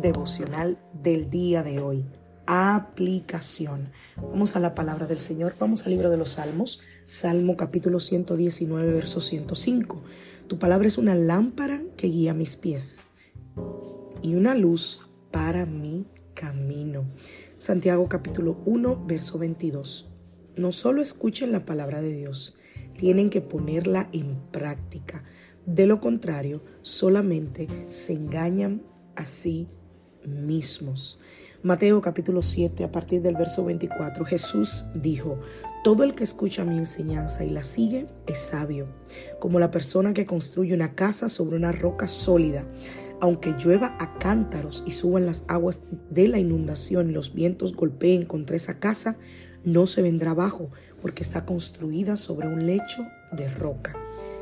Devocional del día de hoy. Aplicación. Vamos a la palabra del Señor. Vamos al libro de los Salmos. Salmo capítulo 119, verso 105. Tu palabra es una lámpara que guía mis pies y una luz para mi camino. Santiago capítulo 1, verso 22. No solo escuchen la palabra de Dios, tienen que ponerla en práctica. De lo contrario, solamente se engañan así mismos. Mateo capítulo 7 a partir del verso 24 Jesús dijo, todo el que escucha mi enseñanza y la sigue es sabio, como la persona que construye una casa sobre una roca sólida. Aunque llueva a cántaros y suban las aguas de la inundación y los vientos golpeen contra esa casa, no se vendrá abajo, porque está construida sobre un lecho de roca.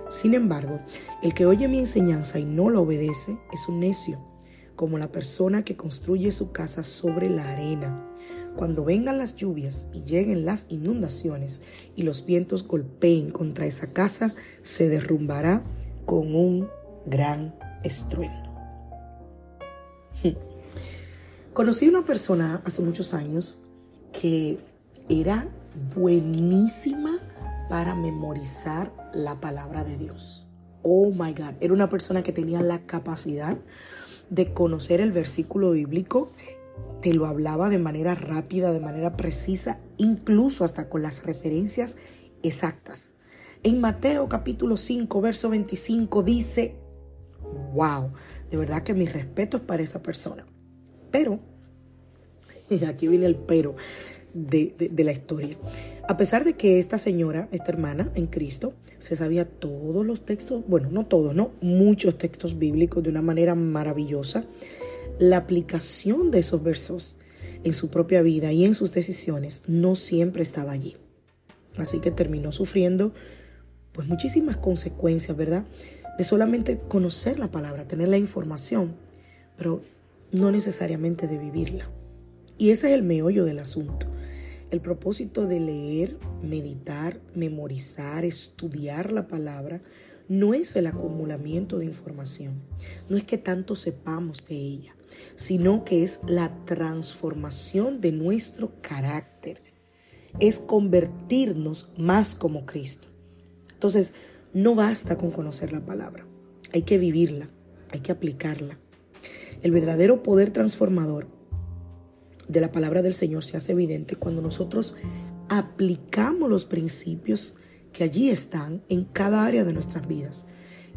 Sin embargo, el que oye mi enseñanza y no la obedece es un necio como la persona que construye su casa sobre la arena. Cuando vengan las lluvias y lleguen las inundaciones y los vientos golpeen contra esa casa, se derrumbará con un gran estruendo. Conocí a una persona hace muchos años que era buenísima para memorizar la palabra de Dios. Oh my God, era una persona que tenía la capacidad de conocer el versículo bíblico, te lo hablaba de manera rápida, de manera precisa, incluso hasta con las referencias exactas. En Mateo capítulo 5, verso 25 dice, wow, de verdad que mis respetos para esa persona. Pero, y aquí viene el pero de, la historia. A pesar de que esta señora, esta hermana en Cristo, se sabía todos los textos, bueno, no todos, no, muchos textos bíblicos de una manera maravillosa, la aplicación de esos versos en su propia vida y en sus decisiones no siempre estaba allí. Así que terminó sufriendo pues muchísimas consecuencias, ¿verdad? De solamente conocer la palabra, tener la información, pero no necesariamente de vivirla. Y ese es el meollo del asunto. El propósito de leer, meditar, memorizar, estudiar la palabra no es el acumulamiento de información, no es que tanto sepamos de ella, sino que es la transformación de nuestro carácter, es convertirnos más como Cristo. Entonces, no basta con conocer la palabra, hay que vivirla, hay que aplicarla. El verdadero poder transformador de la palabra del Señor se hace evidente cuando nosotros aplicamos los principios que allí están en cada área de nuestras vidas,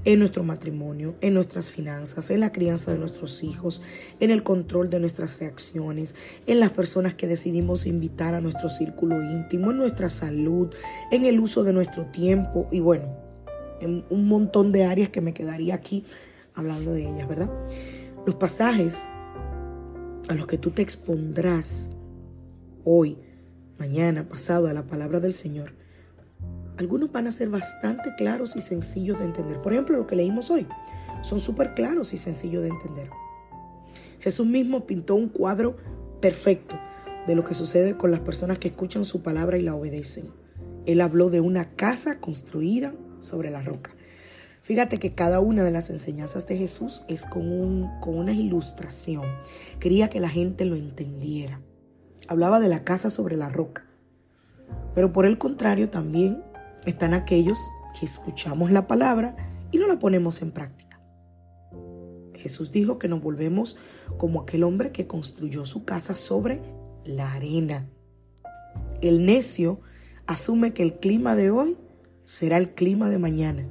en nuestro matrimonio, en nuestras finanzas, en la crianza de nuestros hijos, en el control de nuestras reacciones, en las personas que decidimos invitar a nuestro círculo íntimo, en nuestra salud, en el uso de nuestro tiempo y bueno, en un montón de áreas que me quedaría aquí hablando de ellas, ¿verdad? Los pasajes a los que tú te expondrás hoy, mañana, pasado a la palabra del Señor, algunos van a ser bastante claros y sencillos de entender. Por ejemplo, lo que leímos hoy son súper claros y sencillos de entender. Jesús mismo pintó un cuadro perfecto de lo que sucede con las personas que escuchan su palabra y la obedecen. Él habló de una casa construida sobre la roca. Fíjate que cada una de las enseñanzas de Jesús es con, con una ilustración. Quería que la gente lo entendiera. Hablaba de la casa sobre la roca. Pero por el contrario también están aquellos que escuchamos la palabra y no la ponemos en práctica. Jesús dijo que nos volvemos como aquel hombre que construyó su casa sobre la arena. El necio asume que el clima de hoy será el clima de mañana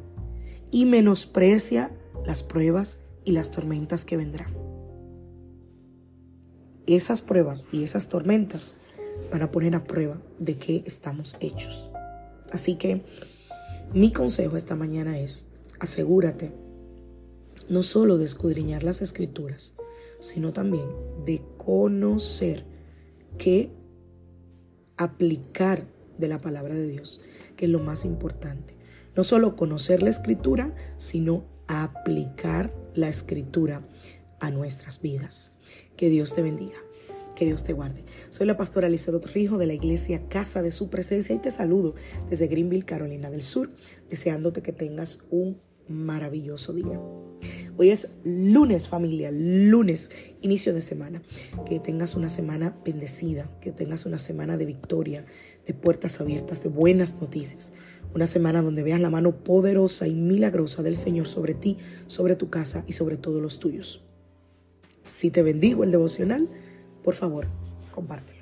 y menosprecia las pruebas y las tormentas que vendrán. esas pruebas y esas tormentas van a poner a prueba de qué estamos hechos. Así que mi consejo esta mañana es, asegúrate no solo de escudriñar las escrituras, sino también de conocer qué aplicar de la palabra de Dios, que es lo más importante. No solo conocer la escritura, sino aplicar la escritura a nuestras vidas. Que Dios te bendiga. Que Dios te guarde. Soy la pastora Lizardo Rijo de la iglesia Casa de Su Presencia y te saludo desde Greenville, Carolina del Sur, deseándote que tengas un maravilloso día. Hoy es lunes familia, lunes, inicio de semana. Que tengas una semana bendecida, que tengas una semana de victoria, de puertas abiertas, de buenas noticias. Una semana donde veas la mano poderosa y milagrosa del Señor sobre ti, sobre tu casa y sobre todos los tuyos. Si te bendigo el devocional, por favor, compártelo.